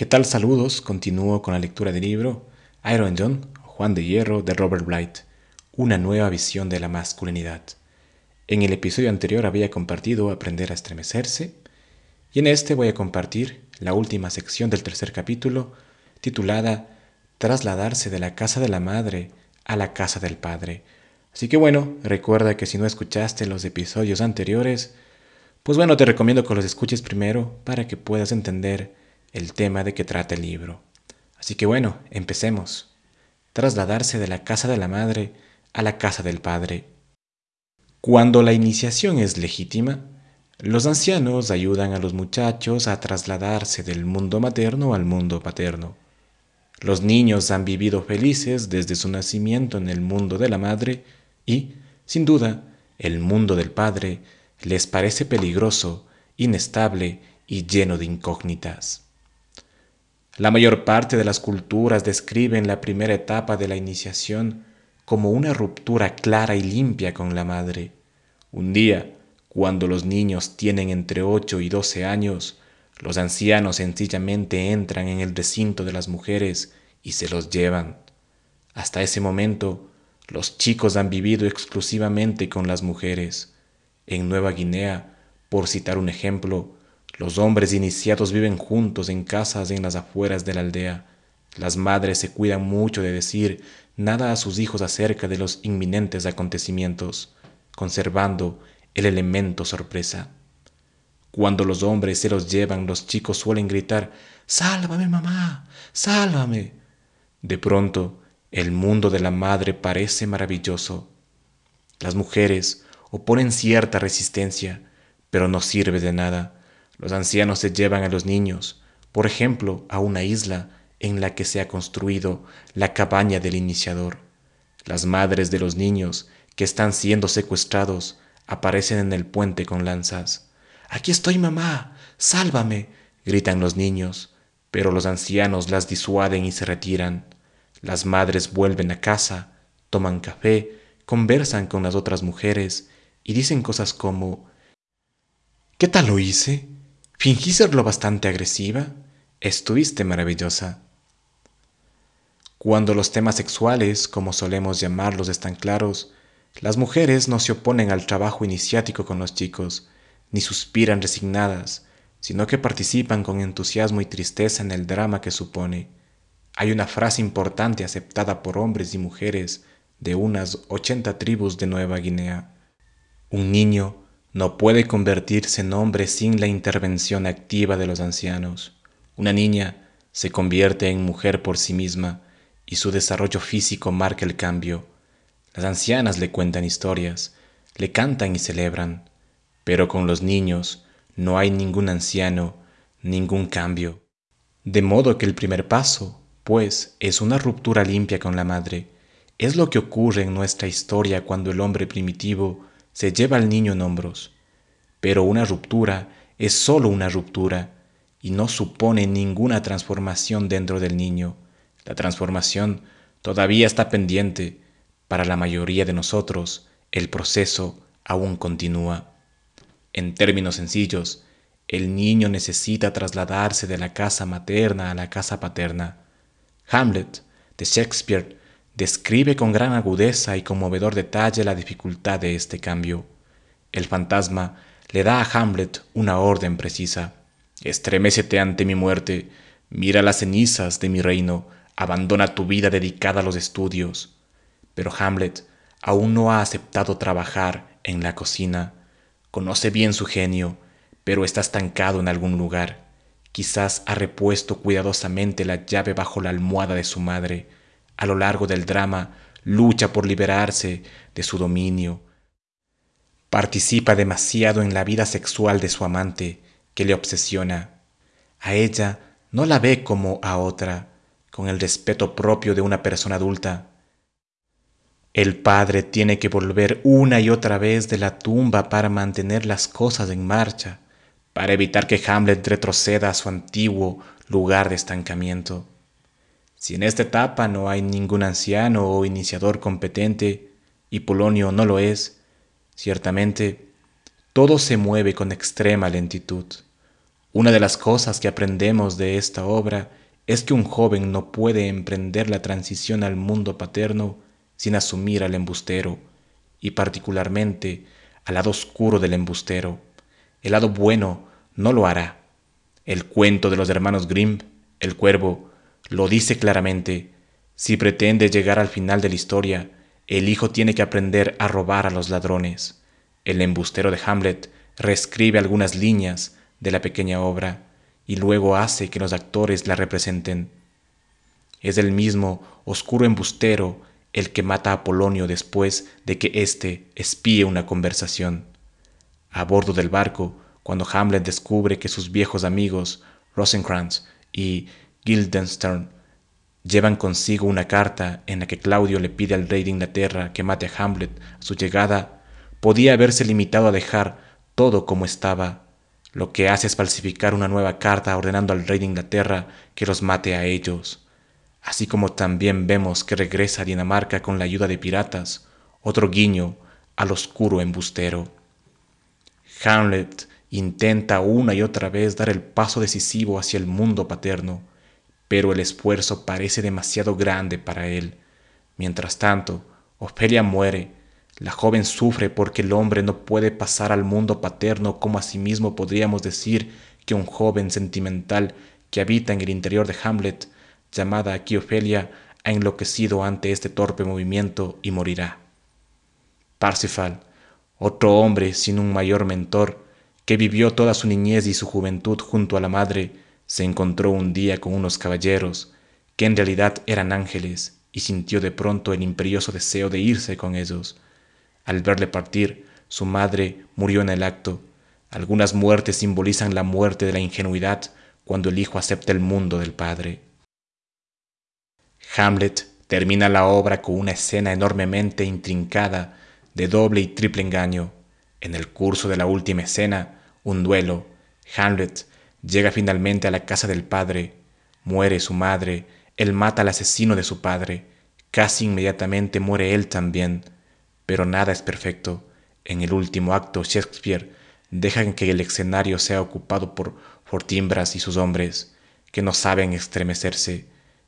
¿Qué tal? Saludos. Continúo con la lectura del libro Iron John, Juan de Hierro, de Robert Blight. Una nueva visión de la masculinidad. En el episodio anterior había compartido Aprender a estremecerse y en este voy a compartir la última sección del tercer capítulo titulada Trasladarse de la casa de la madre a la casa del padre. Así que bueno, recuerda que si no escuchaste los episodios anteriores, pues bueno, te recomiendo que los escuches primero para que puedas entender el tema de que trata el libro. Así que bueno, empecemos. Trasladarse de la casa de la madre a la casa del padre. Cuando la iniciación es legítima, los ancianos ayudan a los muchachos a trasladarse del mundo materno al mundo paterno. Los niños han vivido felices desde su nacimiento en el mundo de la madre y, sin duda, el mundo del padre les parece peligroso, inestable y lleno de incógnitas. La mayor parte de las culturas describen la primera etapa de la iniciación como una ruptura clara y limpia con la madre. Un día, cuando los niños tienen entre 8 y 12 años, los ancianos sencillamente entran en el recinto de las mujeres y se los llevan. Hasta ese momento, los chicos han vivido exclusivamente con las mujeres. En Nueva Guinea, por citar un ejemplo, los hombres iniciados viven juntos en casas en las afueras de la aldea. Las madres se cuidan mucho de decir nada a sus hijos acerca de los inminentes acontecimientos, conservando el elemento sorpresa. Cuando los hombres se los llevan, los chicos suelen gritar, Sálvame, mamá, sálvame. De pronto, el mundo de la madre parece maravilloso. Las mujeres oponen cierta resistencia, pero no sirve de nada. Los ancianos se llevan a los niños, por ejemplo, a una isla en la que se ha construido la cabaña del iniciador. Las madres de los niños que están siendo secuestrados aparecen en el puente con lanzas. Aquí estoy, mamá. Sálvame. gritan los niños, pero los ancianos las disuaden y se retiran. Las madres vuelven a casa, toman café, conversan con las otras mujeres y dicen cosas como ¿Qué tal lo hice? ¿Fingí lo bastante agresiva? Estuviste maravillosa. Cuando los temas sexuales, como solemos llamarlos, están claros, las mujeres no se oponen al trabajo iniciático con los chicos, ni suspiran resignadas, sino que participan con entusiasmo y tristeza en el drama que supone. Hay una frase importante aceptada por hombres y mujeres de unas 80 tribus de Nueva Guinea. Un niño no puede convertirse en hombre sin la intervención activa de los ancianos. Una niña se convierte en mujer por sí misma y su desarrollo físico marca el cambio. Las ancianas le cuentan historias, le cantan y celebran, pero con los niños no hay ningún anciano, ningún cambio. De modo que el primer paso, pues, es una ruptura limpia con la madre. Es lo que ocurre en nuestra historia cuando el hombre primitivo se lleva al niño en hombros. Pero una ruptura es sólo una ruptura y no supone ninguna transformación dentro del niño. La transformación todavía está pendiente, para la mayoría de nosotros, el proceso aún continúa. En términos sencillos, el niño necesita trasladarse de la casa materna a la casa paterna. Hamlet, de Shakespeare, describe con gran agudeza y conmovedor detalle la dificultad de este cambio. El fantasma le da a Hamlet una orden precisa. Estremécete ante mi muerte, mira las cenizas de mi reino, abandona tu vida dedicada a los estudios. Pero Hamlet aún no ha aceptado trabajar en la cocina. Conoce bien su genio, pero está estancado en algún lugar. Quizás ha repuesto cuidadosamente la llave bajo la almohada de su madre. A lo largo del drama lucha por liberarse de su dominio. Participa demasiado en la vida sexual de su amante, que le obsesiona. A ella no la ve como a otra, con el respeto propio de una persona adulta. El padre tiene que volver una y otra vez de la tumba para mantener las cosas en marcha, para evitar que Hamlet retroceda a su antiguo lugar de estancamiento. Si en esta etapa no hay ningún anciano o iniciador competente, y Polonio no lo es, ciertamente todo se mueve con extrema lentitud. Una de las cosas que aprendemos de esta obra es que un joven no puede emprender la transición al mundo paterno sin asumir al embustero, y particularmente al lado oscuro del embustero. El lado bueno no lo hará. El cuento de los hermanos Grimm, el cuervo, lo dice claramente. Si pretende llegar al final de la historia, el hijo tiene que aprender a robar a los ladrones. El embustero de Hamlet reescribe algunas líneas de la pequeña obra y luego hace que los actores la representen. Es el mismo oscuro embustero el que mata a Polonio después de que éste espíe una conversación. A bordo del barco, cuando Hamlet descubre que sus viejos amigos, Rosencrantz y Guildenstern llevan consigo una carta en la que Claudio le pide al rey de Inglaterra que mate a Hamlet a su llegada, podía haberse limitado a dejar todo como estaba. Lo que hace es falsificar una nueva carta ordenando al rey de Inglaterra que los mate a ellos. Así como también vemos que regresa a Dinamarca con la ayuda de piratas, otro guiño al oscuro embustero. Hamlet intenta una y otra vez dar el paso decisivo hacia el mundo paterno, pero el esfuerzo parece demasiado grande para él. Mientras tanto, Ofelia muere. La joven sufre porque el hombre no puede pasar al mundo paterno como asimismo podríamos decir que un joven sentimental que habita en el interior de Hamlet, llamada aquí Ofelia, ha enloquecido ante este torpe movimiento y morirá. Parsifal, otro hombre sin un mayor mentor, que vivió toda su niñez y su juventud junto a la madre, se encontró un día con unos caballeros que en realidad eran ángeles y sintió de pronto el imperioso deseo de irse con ellos. Al verle partir, su madre murió en el acto. Algunas muertes simbolizan la muerte de la ingenuidad cuando el hijo acepta el mundo del padre. Hamlet termina la obra con una escena enormemente intrincada de doble y triple engaño. En el curso de la última escena, un duelo, Hamlet Llega finalmente a la casa del padre, muere su madre, él mata al asesino de su padre, casi inmediatamente muere él también, pero nada es perfecto. En el último acto Shakespeare deja que el escenario sea ocupado por Fortimbras y sus hombres, que no saben estremecerse.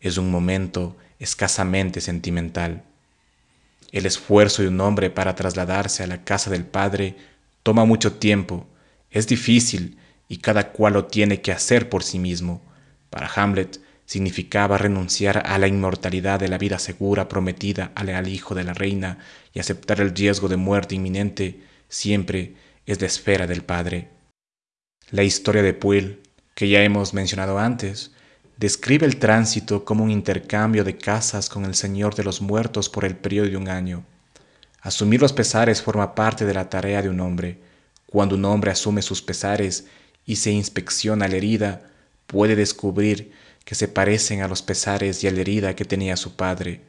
Es un momento escasamente sentimental. El esfuerzo de un hombre para trasladarse a la casa del padre toma mucho tiempo, es difícil y cada cual lo tiene que hacer por sí mismo. Para Hamlet significaba renunciar a la inmortalidad de la vida segura prometida al hijo de la reina y aceptar el riesgo de muerte inminente siempre es de esfera del padre. La historia de Puel, que ya hemos mencionado antes, describe el tránsito como un intercambio de casas con el Señor de los muertos por el periodo de un año. Asumir los pesares forma parte de la tarea de un hombre. Cuando un hombre asume sus pesares y se inspecciona la herida, puede descubrir que se parecen a los pesares y a la herida que tenía su padre.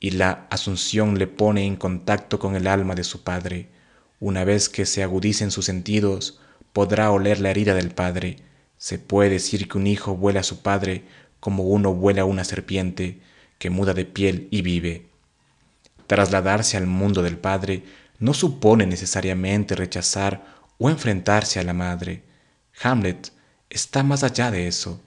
Y la asunción le pone en contacto con el alma de su padre. Una vez que se agudicen sus sentidos, podrá oler la herida del padre. Se puede decir que un hijo vuela a su padre como uno vuela a una serpiente que muda de piel y vive. Trasladarse al mundo del padre no supone necesariamente rechazar o enfrentarse a la madre. Hamlet está más allá de eso,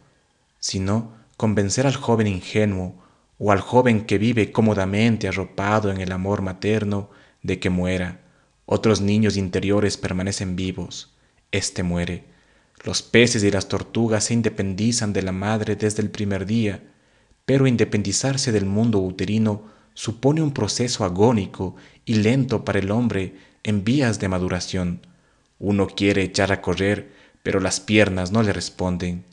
sino convencer al joven ingenuo o al joven que vive cómodamente arropado en el amor materno de que muera. Otros niños interiores permanecen vivos. Este muere. Los peces y las tortugas se independizan de la madre desde el primer día, pero independizarse del mundo uterino supone un proceso agónico y lento para el hombre en vías de maduración. Uno quiere echar a correr, pero las piernas no le responden.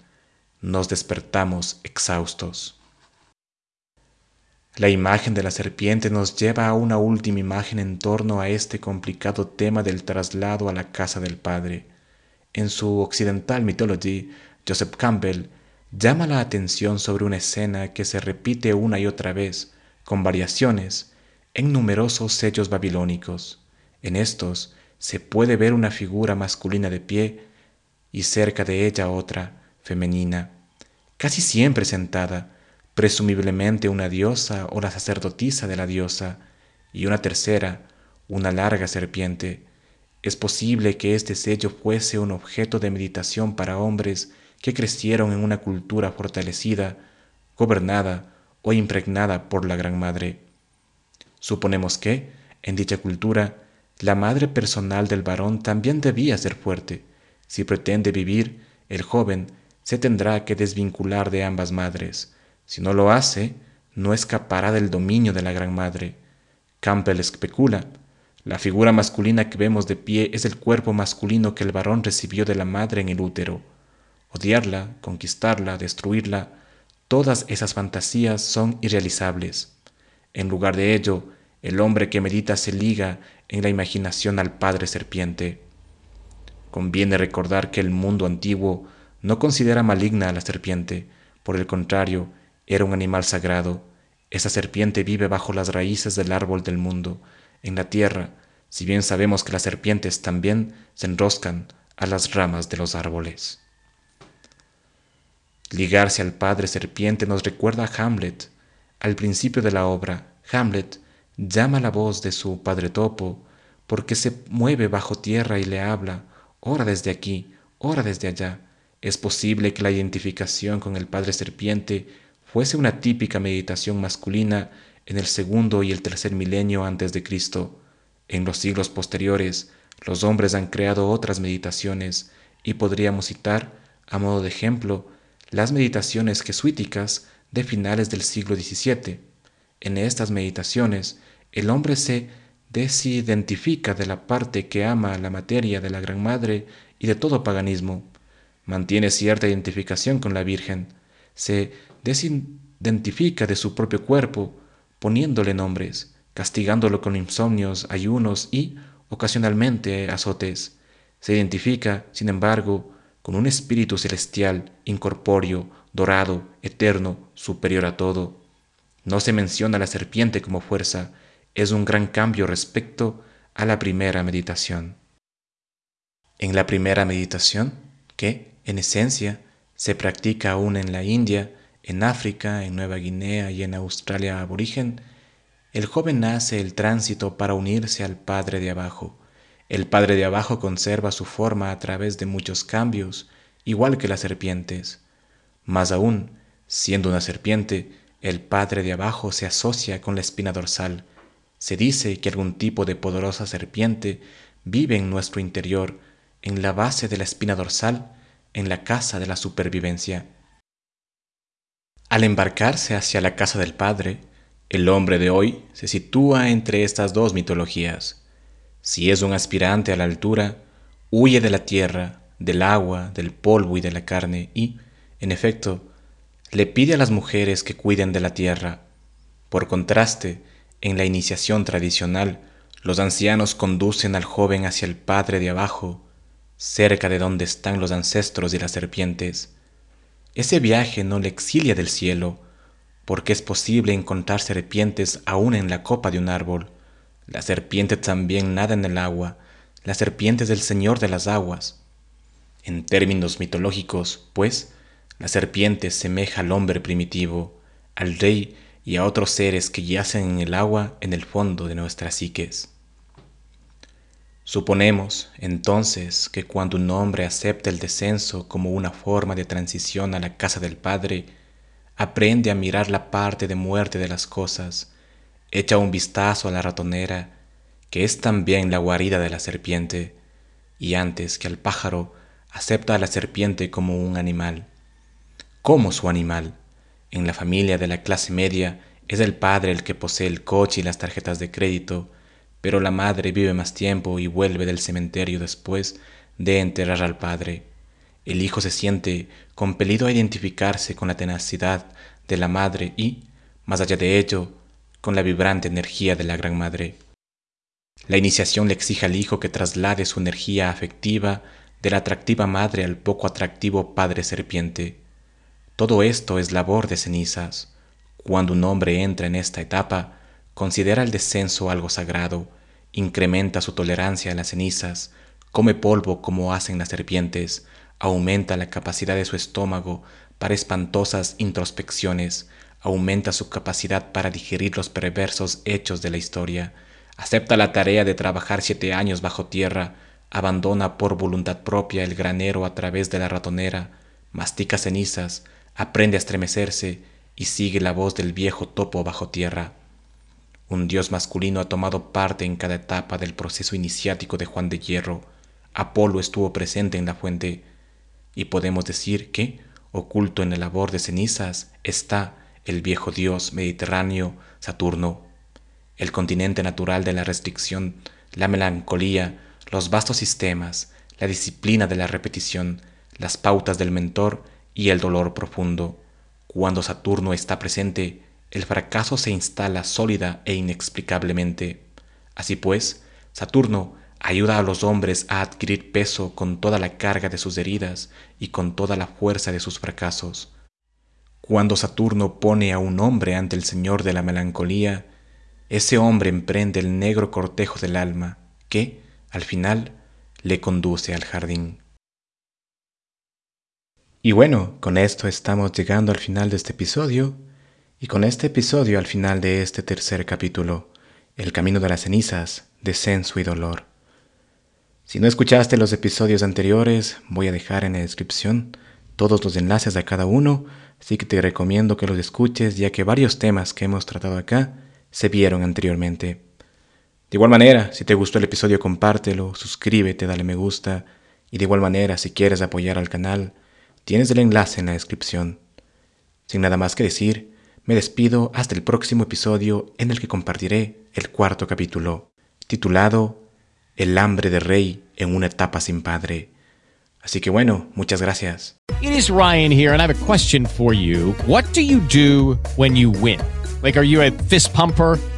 Nos despertamos exhaustos. La imagen de la serpiente nos lleva a una última imagen en torno a este complicado tema del traslado a la casa del Padre. En su Occidental Mythology, Joseph Campbell, llama la atención sobre una escena que se repite una y otra vez, con variaciones, en numerosos sellos babilónicos. En estos se puede ver una figura masculina de pie y cerca de ella otra, femenina, casi siempre sentada, presumiblemente una diosa o la sacerdotisa de la diosa, y una tercera, una larga serpiente. Es posible que este sello fuese un objeto de meditación para hombres que crecieron en una cultura fortalecida, gobernada o impregnada por la Gran Madre. Suponemos que, en dicha cultura, la madre personal del varón también debía ser fuerte. Si pretende vivir, el joven se tendrá que desvincular de ambas madres. Si no lo hace, no escapará del dominio de la Gran Madre. Campbell especula, la figura masculina que vemos de pie es el cuerpo masculino que el varón recibió de la madre en el útero. Odiarla, conquistarla, destruirla, todas esas fantasías son irrealizables. En lugar de ello, el hombre que medita se liga en la imaginación al padre serpiente. Conviene recordar que el mundo antiguo no considera maligna a la serpiente, por el contrario, era un animal sagrado. Esa serpiente vive bajo las raíces del árbol del mundo, en la tierra, si bien sabemos que las serpientes también se enroscan a las ramas de los árboles. Ligarse al padre serpiente nos recuerda a Hamlet. Al principio de la obra, Hamlet llama la voz de su padre topo porque se mueve bajo tierra y le habla, ora desde aquí, ora desde allá. Es posible que la identificación con el padre serpiente fuese una típica meditación masculina en el segundo y el tercer milenio antes de Cristo. En los siglos posteriores, los hombres han creado otras meditaciones y podríamos citar, a modo de ejemplo, las meditaciones jesuíticas de finales del siglo XVII. En estas meditaciones, el hombre se desidentifica de la parte que ama la materia de la Gran Madre y de todo paganismo. Mantiene cierta identificación con la Virgen. Se desidentifica de su propio cuerpo, poniéndole nombres, castigándolo con insomnios, ayunos y, ocasionalmente, azotes. Se identifica, sin embargo, con un espíritu celestial, incorpóreo, dorado, eterno, superior a todo. No se menciona la serpiente como fuerza, es un gran cambio respecto a la primera meditación. En la primera meditación, que, en esencia, se practica aún en la India, en África, en Nueva Guinea y en Australia aborigen, el joven hace el tránsito para unirse al Padre de abajo. El Padre de abajo conserva su forma a través de muchos cambios, igual que las serpientes. Más aún, siendo una serpiente, el Padre de abajo se asocia con la espina dorsal, se dice que algún tipo de poderosa serpiente vive en nuestro interior, en la base de la espina dorsal, en la casa de la supervivencia. Al embarcarse hacia la casa del Padre, el hombre de hoy se sitúa entre estas dos mitologías. Si es un aspirante a la altura, huye de la tierra, del agua, del polvo y de la carne y, en efecto, le pide a las mujeres que cuiden de la tierra. Por contraste, en la iniciación tradicional, los ancianos conducen al joven hacia el Padre de abajo, cerca de donde están los ancestros y las serpientes. Ese viaje no le exilia del cielo, porque es posible encontrar serpientes aún en la copa de un árbol. La serpiente también nada en el agua, la serpiente es el Señor de las aguas. En términos mitológicos, pues, la serpiente semeja al hombre primitivo, al rey y a otros seres que yacen en el agua en el fondo de nuestras psiques. Suponemos, entonces, que cuando un hombre acepta el descenso como una forma de transición a la casa del Padre, aprende a mirar la parte de muerte de las cosas, echa un vistazo a la ratonera, que es también la guarida de la serpiente, y antes que al pájaro, acepta a la serpiente como un animal, como su animal, en la familia de la clase media es el padre el que posee el coche y las tarjetas de crédito, pero la madre vive más tiempo y vuelve del cementerio después de enterrar al padre. El hijo se siente compelido a identificarse con la tenacidad de la madre y, más allá de ello, con la vibrante energía de la gran madre. La iniciación le exige al hijo que traslade su energía afectiva de la atractiva madre al poco atractivo padre serpiente. Todo esto es labor de cenizas. Cuando un hombre entra en esta etapa, considera el descenso algo sagrado, incrementa su tolerancia a las cenizas, come polvo como hacen las serpientes, aumenta la capacidad de su estómago para espantosas introspecciones, aumenta su capacidad para digerir los perversos hechos de la historia, acepta la tarea de trabajar siete años bajo tierra, abandona por voluntad propia el granero a través de la ratonera, mastica cenizas, aprende a estremecerse y sigue la voz del viejo topo bajo tierra. Un dios masculino ha tomado parte en cada etapa del proceso iniciático de Juan de Hierro. Apolo estuvo presente en la fuente, y podemos decir que, oculto en el labor de cenizas, está el viejo dios mediterráneo Saturno, el continente natural de la restricción, la melancolía, los vastos sistemas, la disciplina de la repetición, las pautas del mentor y el dolor profundo. Cuando Saturno está presente, el fracaso se instala sólida e inexplicablemente. Así pues, Saturno ayuda a los hombres a adquirir peso con toda la carga de sus heridas y con toda la fuerza de sus fracasos. Cuando Saturno pone a un hombre ante el Señor de la melancolía, ese hombre emprende el negro cortejo del alma que, al final, le conduce al jardín. Y bueno, con esto estamos llegando al final de este episodio y con este episodio al final de este tercer capítulo, El Camino de las Cenizas, Descenso y Dolor. Si no escuchaste los episodios anteriores, voy a dejar en la descripción todos los enlaces a cada uno, así que te recomiendo que los escuches ya que varios temas que hemos tratado acá se vieron anteriormente. De igual manera, si te gustó el episodio compártelo, suscríbete, dale me gusta y de igual manera si quieres apoyar al canal, tienes el enlace en la descripción. Sin nada más que decir, me despido hasta el próximo episodio en el que compartiré el cuarto capítulo, titulado El hambre de rey en una etapa sin padre. Así que bueno, muchas gracias.